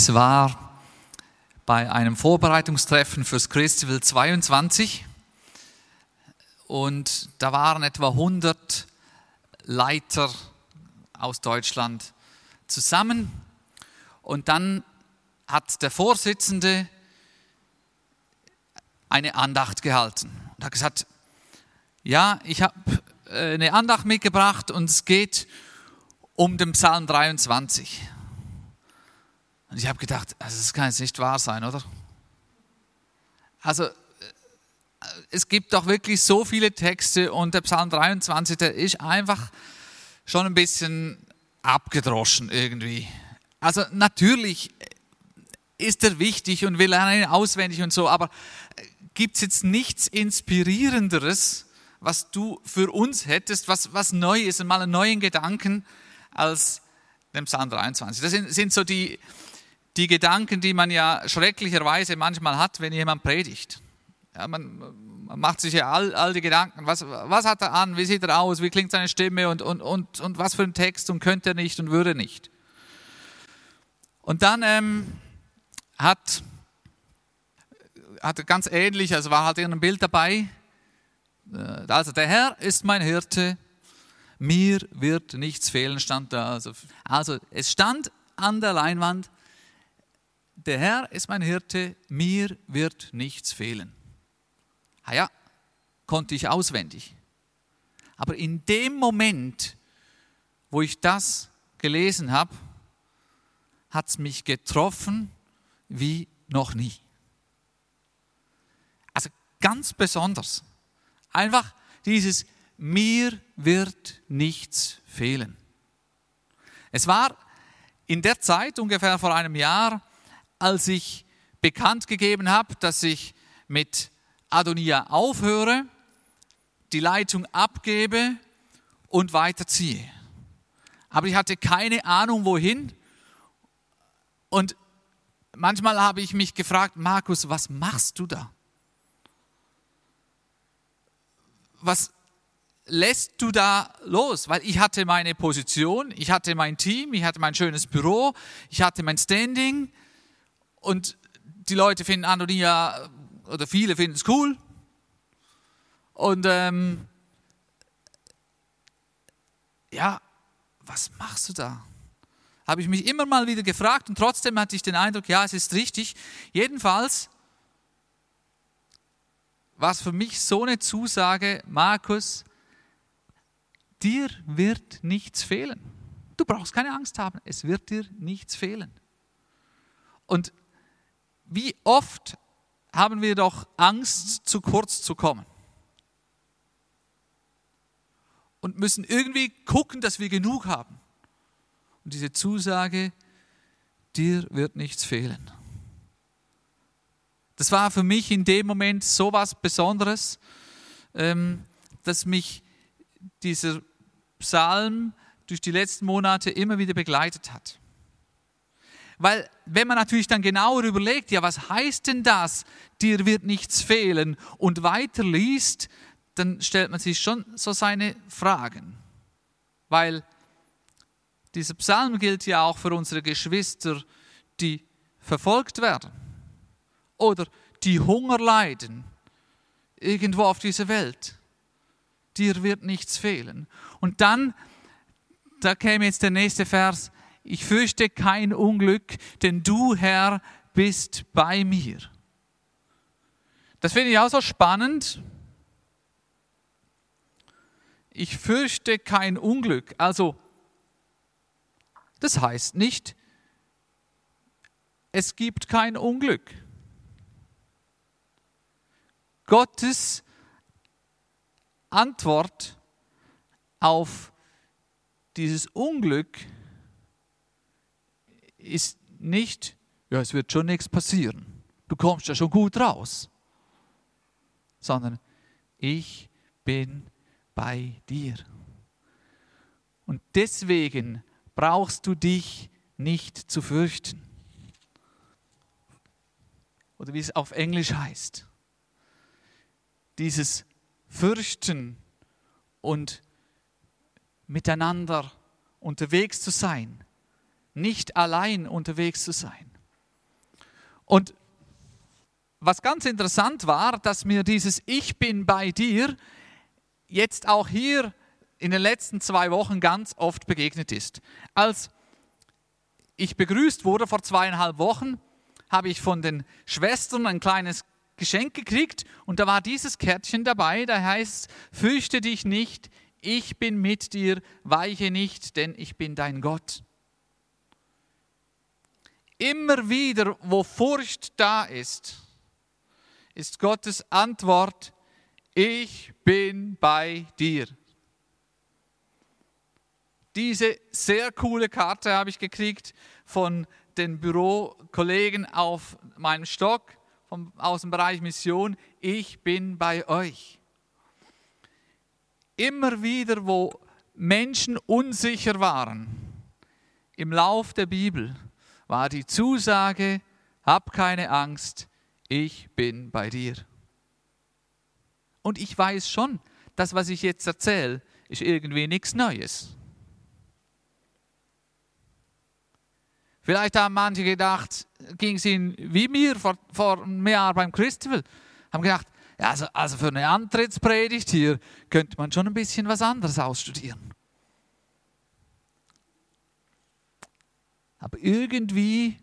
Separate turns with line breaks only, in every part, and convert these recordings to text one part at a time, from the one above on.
Es war bei einem Vorbereitungstreffen fürs Christival 22 und da waren etwa 100 Leiter aus Deutschland zusammen und dann hat der Vorsitzende eine Andacht gehalten und hat gesagt, ja, ich habe äh, eine Andacht mitgebracht und es geht um den Psalm 23. Und ich habe gedacht, also das kann jetzt nicht wahr sein, oder? Also äh, es gibt doch wirklich so viele Texte und der Psalm 23, der ist einfach schon ein bisschen abgedroschen irgendwie. Also natürlich ist er wichtig und wir lernen ihn auswendig und so, aber äh, gibt es jetzt nichts Inspirierenderes, was du für uns hättest, was, was neu ist, mal einen neuen Gedanken als den Psalm 23. Das sind, sind so die, die Gedanken, die man ja schrecklicherweise manchmal hat, wenn jemand predigt. Ja, man, man, macht sich ja all, all die Gedanken, was, was hat er an, wie sieht er aus, wie klingt seine Stimme? Und, und, und, und was für ein Text? Und könnte er nicht und würde nicht. Und dann ähm, hat, hat ganz ähnlich, also war halt ein Bild dabei, äh, also der Herr ist mein Hirte, mir wird nichts fehlen, stand da. Also, also es stand an der Leinwand, der Herr ist mein Hirte, mir wird nichts fehlen. Ah ja, konnte ich auswendig. Aber in dem Moment, wo ich das gelesen habe, hat es mich getroffen wie noch nie. Also ganz besonders. Einfach dieses mir wird nichts fehlen. Es war in der Zeit, ungefähr vor einem Jahr, als ich bekannt gegeben habe, dass ich mit Adonia aufhöre, die Leitung abgebe und weiterziehe. Aber ich hatte keine Ahnung, wohin. Und manchmal habe ich mich gefragt, Markus, was machst du da? Was lässt du da los? Weil ich hatte meine Position, ich hatte mein Team, ich hatte mein schönes Büro, ich hatte mein Standing und die Leute finden Antonia, oder viele finden es cool. Und ähm, ja, was machst du da? Habe ich mich immer mal wieder gefragt und trotzdem hatte ich den Eindruck, ja, es ist richtig. Jedenfalls war es für mich so eine Zusage, Markus, dir wird nichts fehlen. Du brauchst keine Angst haben, es wird dir nichts fehlen. Und wie oft haben wir doch Angst, zu kurz zu kommen? Und müssen irgendwie gucken, dass wir genug haben. Und diese Zusage, dir wird nichts fehlen. Das war für mich in dem Moment so was Besonderes, ähm, dass mich dieser Psalm durch die letzten Monate immer wieder begleitet hat. Weil wenn man natürlich dann genauer überlegt, ja, was heißt denn das, dir wird nichts fehlen und weiter liest, dann stellt man sich schon so seine Fragen. Weil dieser Psalm gilt ja auch für unsere Geschwister, die verfolgt werden oder die Hunger leiden irgendwo auf dieser Welt. Dir wird nichts fehlen. Und dann, da käme jetzt der nächste Vers, ich fürchte kein Unglück, denn du, Herr, bist bei mir. Das finde ich auch so spannend. Ich fürchte kein Unglück. Also, das heißt nicht, es gibt kein Unglück. Gottes Antwort auf dieses Unglück ist nicht, ja, es wird schon nichts passieren. Du kommst ja schon gut raus. Sondern ich bin bei dir. Und deswegen brauchst du dich nicht zu fürchten. Oder wie es auf Englisch heißt. Dieses Fürchten und miteinander unterwegs zu sein, nicht allein unterwegs zu sein. Und was ganz interessant war, dass mir dieses Ich bin bei dir jetzt auch hier in den letzten zwei Wochen ganz oft begegnet ist. Als ich begrüßt wurde vor zweieinhalb Wochen, habe ich von den Schwestern ein kleines Geschenk gekriegt und da war dieses Kärtchen dabei, da heißt, fürchte dich nicht, ich bin mit dir, weiche nicht, denn ich bin dein Gott. Immer wieder, wo Furcht da ist, ist Gottes Antwort, ich bin bei dir. Diese sehr coole Karte habe ich gekriegt von den Bürokollegen auf meinem Stock vom, aus dem Bereich Mission. Ich bin bei euch. Immer wieder, wo Menschen unsicher waren, im Lauf der Bibel, war die Zusage, hab keine Angst, ich bin bei dir. Und ich weiß schon, das, was ich jetzt erzähle, ist irgendwie nichts Neues. Vielleicht haben manche gedacht, ging es ihnen wie mir vor, vor einem Jahr beim Christabel, haben gedacht, also, also für eine Antrittspredigt hier könnte man schon ein bisschen was anderes ausstudieren. Aber irgendwie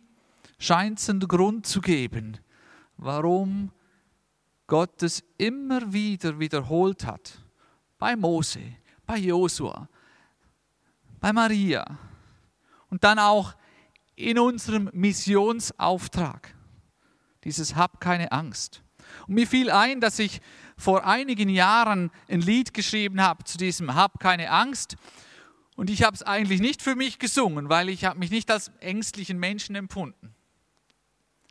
scheint es einen Grund zu geben, warum Gott es immer wieder wiederholt hat. Bei Mose, bei Josua, bei Maria und dann auch in unserem Missionsauftrag. Dieses Hab keine Angst. Und mir fiel ein, dass ich vor einigen Jahren ein Lied geschrieben habe zu diesem Hab keine Angst. Und ich habe es eigentlich nicht für mich gesungen, weil ich habe mich nicht als ängstlichen Menschen empfunden.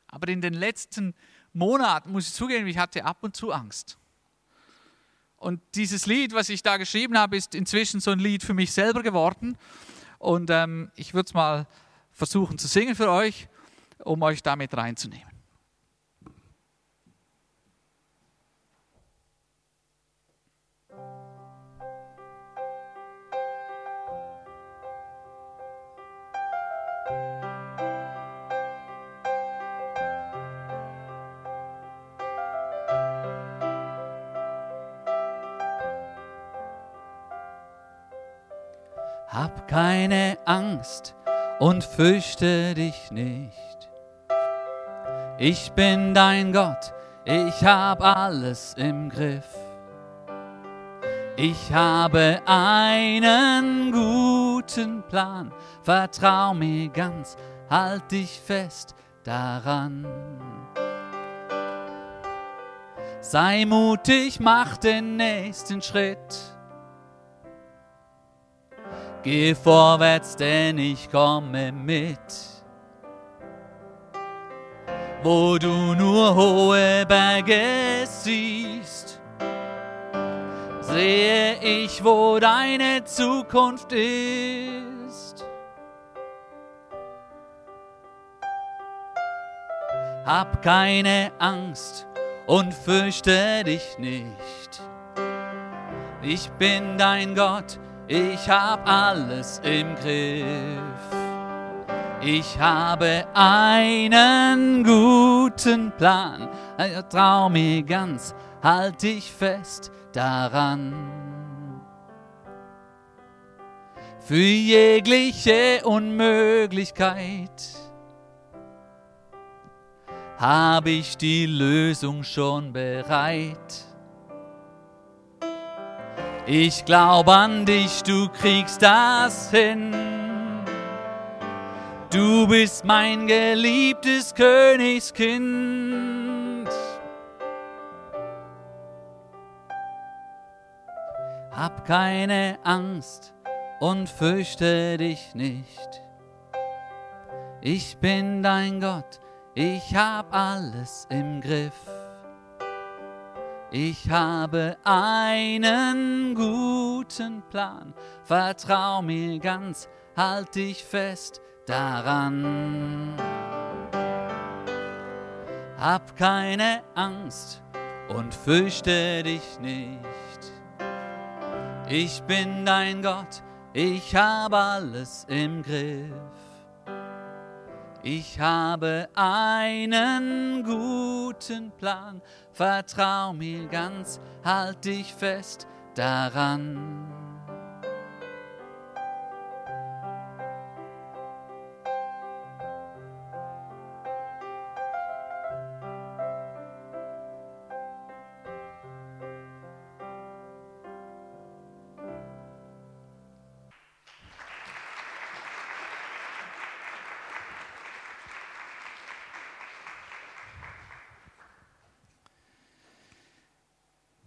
Aber in den letzten Monaten, muss ich zugeben, ich hatte ab und zu Angst. Und dieses Lied, was ich da geschrieben habe, ist inzwischen so ein Lied für mich selber geworden. Und ähm, ich würde es mal versuchen zu singen für euch, um euch damit reinzunehmen. Hab keine Angst, und fürchte dich nicht. Ich bin dein Gott, ich hab alles im Griff. Ich habe einen guten Plan, vertrau mir ganz, halt dich fest daran. Sei mutig, mach den nächsten Schritt Geh vorwärts, denn ich komme mit. Wo du nur hohe Berge siehst, sehe ich, wo deine Zukunft ist. Hab keine Angst und fürchte dich nicht. Ich bin dein Gott, ich hab alles im Griff. Ich habe einen guten Plan. Trau mir ganz, halt dich fest daran. Für jegliche Unmöglichkeit habe ich die Lösung schon bereit. Ich glaube an dich, du kriegst das hin. Du bist mein geliebtes Königskind. Hab keine Angst und fürchte dich nicht. Ich bin dein Gott, ich hab alles im Griff. Ich habe einen guten Plan, vertrau mir ganz, halt dich fest daran. Hab keine Angst und fürchte dich nicht. Ich bin dein Gott, ich habe alles im Griff. Ich habe einen guten Plan, vertrau mir ganz, halt dich fest daran.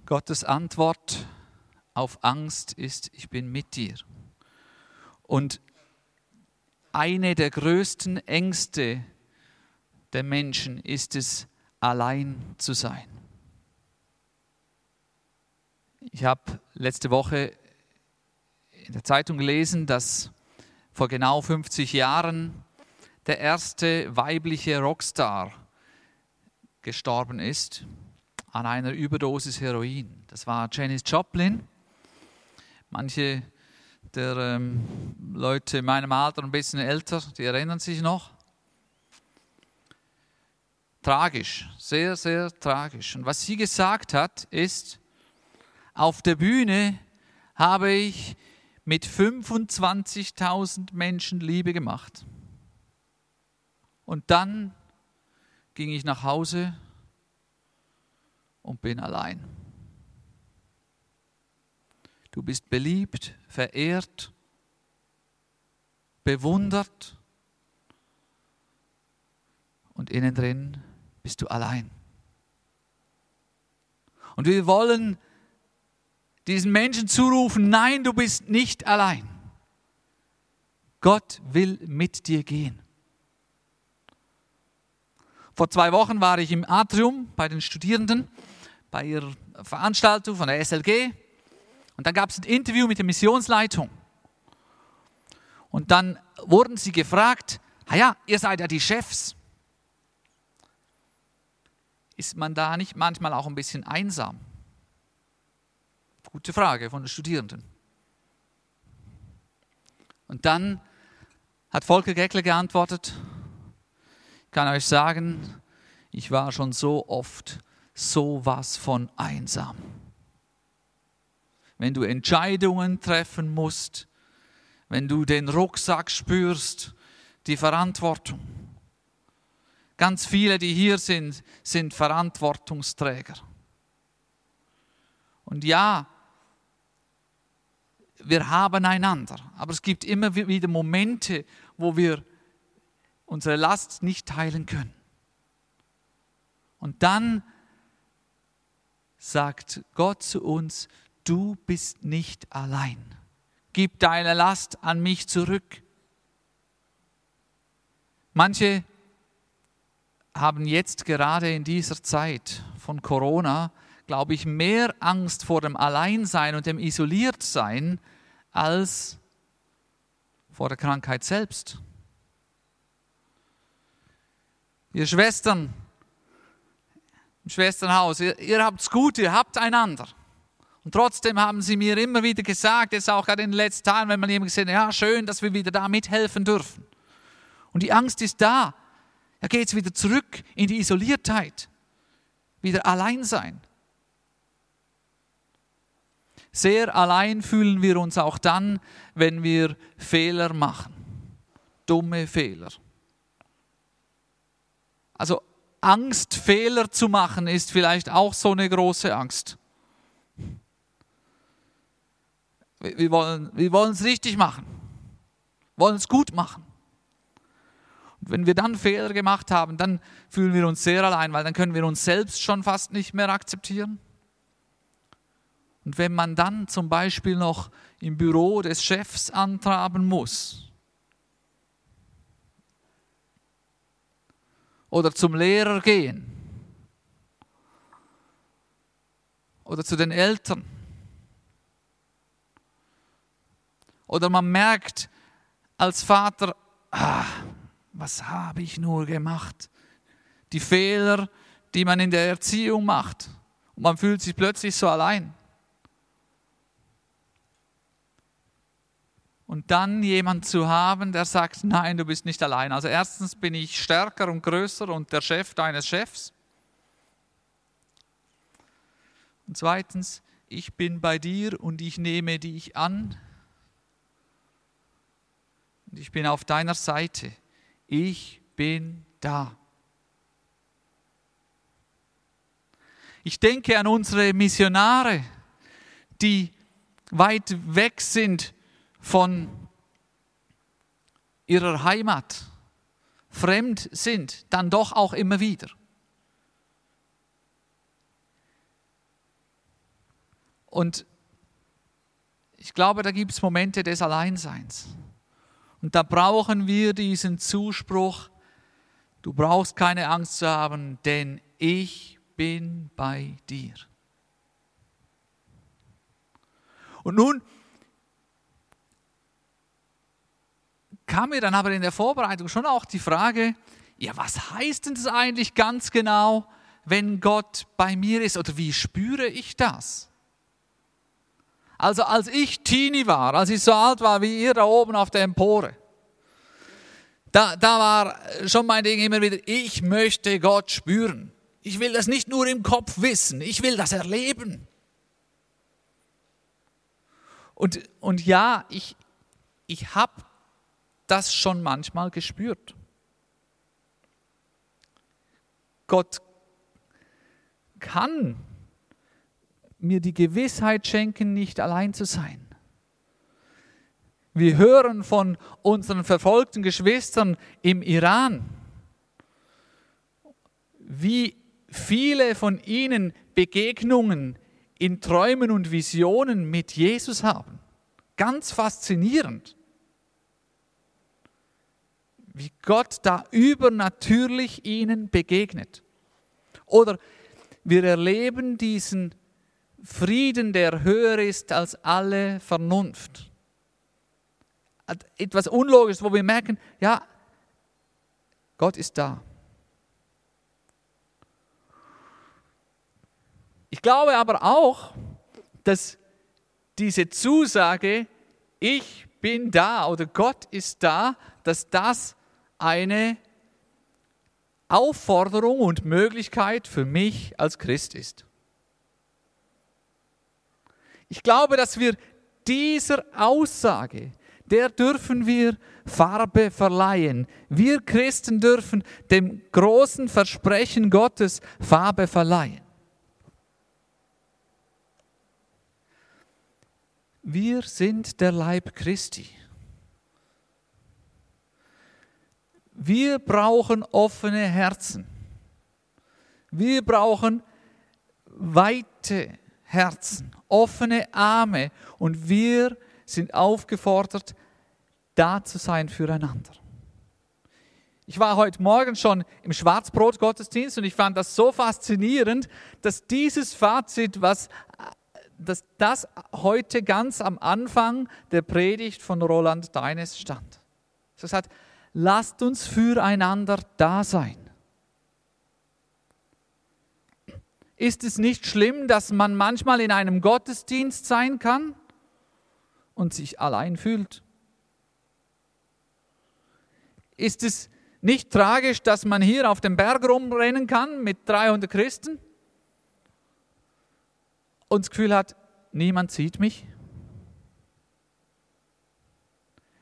Gottes Antwort auf Angst ist, ich bin mit dir. Und eine der größten Ängste der Menschen ist es, allein zu sein. Ich habe letzte Woche in der Zeitung gelesen, dass vor genau 50 Jahren der erste weibliche Rockstar gestorben ist an einer Überdosis Heroin. Das war Janis Joplin. Manche der ähm, Leute in meinem Alter, ein bisschen älter, die erinnern sich noch. Tragisch, sehr, sehr tragisch. Und was sie gesagt hat, ist, auf der Bühne habe ich mit 25.000 Menschen Liebe gemacht. Und dann ging ich nach Hause und bin allein. Du bist beliebt, verehrt, bewundert und innen drin bist du allein. Und wir wollen diesen Menschen zurufen, nein, du bist nicht allein. Gott will mit dir gehen. Vor zwei Wochen war ich im Atrium bei den Studierenden bei ihrer Veranstaltung von der SLG. Und dann gab es ein Interview mit der Missionsleitung. Und dann wurden sie gefragt, ja, ihr seid ja die Chefs. Ist man da nicht manchmal auch ein bisschen einsam? Gute Frage von den Studierenden. Und dann hat Volker Geckler geantwortet, ich kann euch sagen, ich war schon so oft sowas von einsam. Wenn du Entscheidungen treffen musst, wenn du den Rucksack spürst, die Verantwortung. Ganz viele, die hier sind, sind Verantwortungsträger. Und ja, wir haben einander, aber es gibt immer wieder Momente, wo wir unsere Last nicht teilen können. Und dann sagt Gott zu uns, du bist nicht allein. Gib deine Last an mich zurück. Manche haben jetzt gerade in dieser Zeit von Corona, glaube ich, mehr Angst vor dem Alleinsein und dem Isoliertsein als vor der Krankheit selbst. Ihr Schwestern, Schwesternhaus, ihr, ihr habt es gut, ihr habt einander. Und trotzdem haben sie mir immer wieder gesagt, jetzt auch gerade in den letzten Tagen, wenn man jemand gesagt hat, ja, schön, dass wir wieder da mithelfen dürfen. Und die Angst ist da. Da geht es wieder zurück in die Isoliertheit. Wieder allein sein. Sehr allein fühlen wir uns auch dann, wenn wir Fehler machen. Dumme Fehler. Also Angst, Fehler zu machen, ist vielleicht auch so eine große Angst. Wir wollen, wir wollen es richtig machen, wollen es gut machen. Und wenn wir dann Fehler gemacht haben, dann fühlen wir uns sehr allein, weil dann können wir uns selbst schon fast nicht mehr akzeptieren. Und wenn man dann zum Beispiel noch im Büro des Chefs antraben muss, oder zum Lehrer gehen oder zu den Eltern. Oder man merkt als Vater, ah, was habe ich nur gemacht? Die Fehler, die man in der Erziehung macht. Und man fühlt sich plötzlich so allein. Und dann jemand zu haben, der sagt, nein, du bist nicht allein. Also erstens bin ich stärker und größer und der Chef deines Chefs. Und zweitens, ich bin bei dir und ich nehme dich an. Und ich bin auf deiner Seite. Ich bin da. Ich denke an unsere Missionare, die weit weg sind von ihrer Heimat, fremd sind, dann doch auch immer wieder. Und ich glaube, da gibt es Momente des Alleinseins. Und da brauchen wir diesen Zuspruch, du brauchst keine Angst zu haben, denn ich bin bei dir. Und nun kam mir dann aber in der Vorbereitung schon auch die Frage, ja, was heißt denn das eigentlich ganz genau, wenn Gott bei mir ist oder wie spüre ich das? Also als ich Teenie war, als ich so alt war wie ihr da oben auf der Empore, da, da war schon mein Ding immer wieder, ich möchte Gott spüren. Ich will das nicht nur im Kopf wissen, ich will das erleben. Und, und ja, ich, ich habe das schon manchmal gespürt. Gott kann mir die Gewissheit schenken, nicht allein zu sein. Wir hören von unseren verfolgten Geschwistern im Iran, wie viele von ihnen Begegnungen in Träumen und Visionen mit Jesus haben. Ganz faszinierend. Wie Gott da übernatürlich ihnen begegnet. Oder wir erleben diesen Frieden, der höher ist als alle Vernunft. Etwas Unlogisches, wo wir merken, ja, Gott ist da. Ich glaube aber auch, dass diese Zusage, ich bin da oder Gott ist da, dass das eine Aufforderung und Möglichkeit für mich als Christ ist. Ich glaube, dass wir dieser Aussage, der dürfen wir Farbe verleihen. Wir Christen dürfen dem großen Versprechen Gottes Farbe verleihen. Wir sind der Leib Christi. Wir brauchen offene Herzen. Wir brauchen weite Herzen, offene Arme und wir sind aufgefordert, da zu sein füreinander. Ich war heute Morgen schon im Schwarzbrot-Gottesdienst und ich fand das so faszinierend, dass dieses Fazit, was dass das heute ganz am Anfang der Predigt von Roland Deines stand. Er sagt, lasst uns füreinander da sein. Ist es nicht schlimm, dass man manchmal in einem Gottesdienst sein kann und sich allein fühlt? Ist es nicht tragisch, dass man hier auf dem Berg rumrennen kann mit 300 Christen und das Gefühl hat, niemand sieht mich?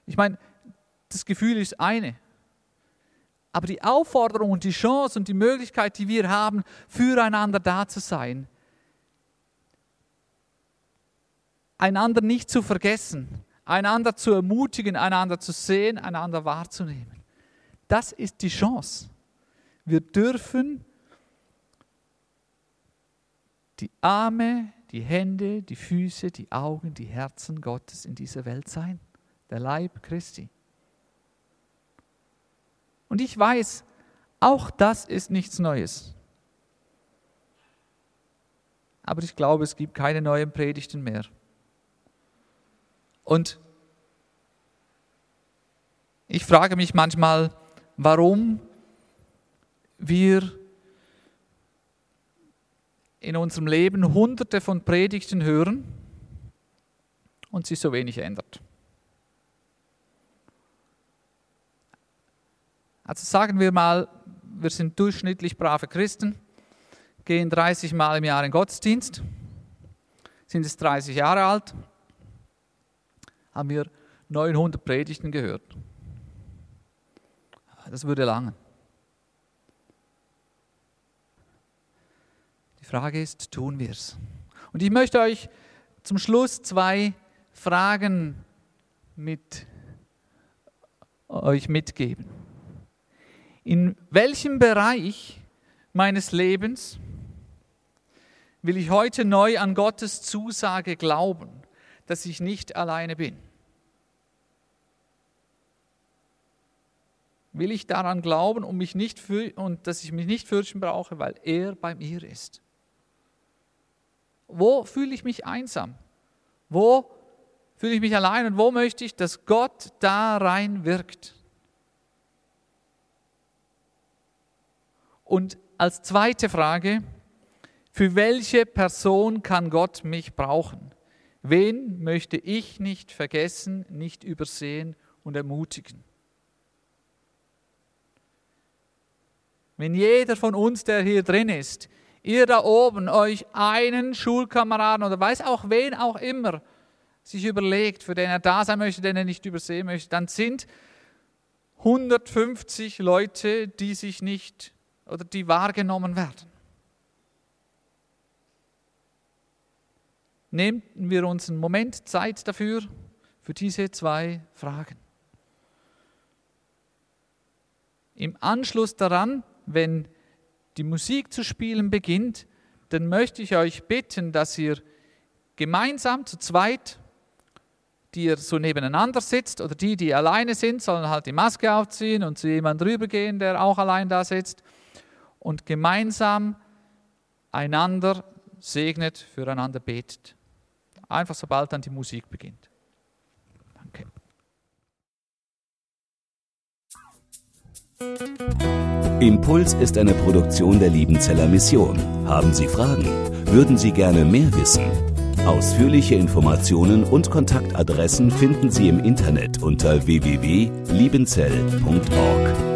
Ich meine, das Gefühl ist eine. Aber die Aufforderung und die Chance und die Möglichkeit, die wir haben, füreinander da zu sein, einander nicht zu vergessen, einander zu ermutigen, einander zu sehen, einander wahrzunehmen. Das ist die Chance. Wir dürfen die Arme, die Hände, die Füße, die Augen, die Herzen Gottes in dieser Welt sein. Der Leib Christi. Und ich weiß, Auch das ist nichts Neues. Aber ich glaube, es gibt keine neuen Predigten mehr. Und ich frage mich manchmal, warum wir in unserem Leben hunderte von Predigten hören und sich so wenig ändert. Also sagen wir mal, wir sind durchschnittlich brave Christen, gehen 30 Mal im Jahr in Gottesdienst, sind es 30 Jahre alt, haben wir 900 Predigten gehört. Das würde langen. Die Frage ist, tun wir es? Und ich möchte euch zum Schluss zwei Fragen mit euch mitgeben. In welchem Bereich meines Lebens will ich heute neu an Gottes Zusage glauben, dass ich nicht alleine bin? Will ich daran glauben und, mich nicht und dass ich mich nicht fürchten brauche, weil er bei mir ist? Wo fühle ich mich einsam? Wo fühle ich mich allein und wo möchte ich, dass Gott da rein wirkt? Und als zweite Frage, für welche Person kann Gott mich brauchen? Wen möchte ich nicht vergessen, nicht übersehen und ermutigen? Wenn jeder von uns, der hier drin ist, ihr da oben euch einen Schulkameraden oder weiß auch wen auch immer sich überlegt, für den er da sein möchte, den er nicht übersehen möchte, dann sind 150 Leute, die sich nicht oder die wahrgenommen werden. Nehmen wir uns einen Moment Zeit dafür, für diese zwei Fragen. Im Anschluss daran, wenn die Musik zu spielen beginnt, dann möchte ich euch bitten, dass ihr gemeinsam zu zweit, die ihr so nebeneinander sitzt oder die, die alleine sind, sollen halt die Maske aufziehen und zu jemandem rübergehen, der auch allein da sitzt und gemeinsam einander segnet, füreinander betet. Einfach sobald dann die Musik beginnt. Danke.
Impuls ist eine Produktion der Liebenzeller Mission. Haben Sie Fragen? Würden Sie gerne mehr wissen? Ausführliche Informationen und Kontaktadressen finden Sie im Internet unter www.liebenzell.org.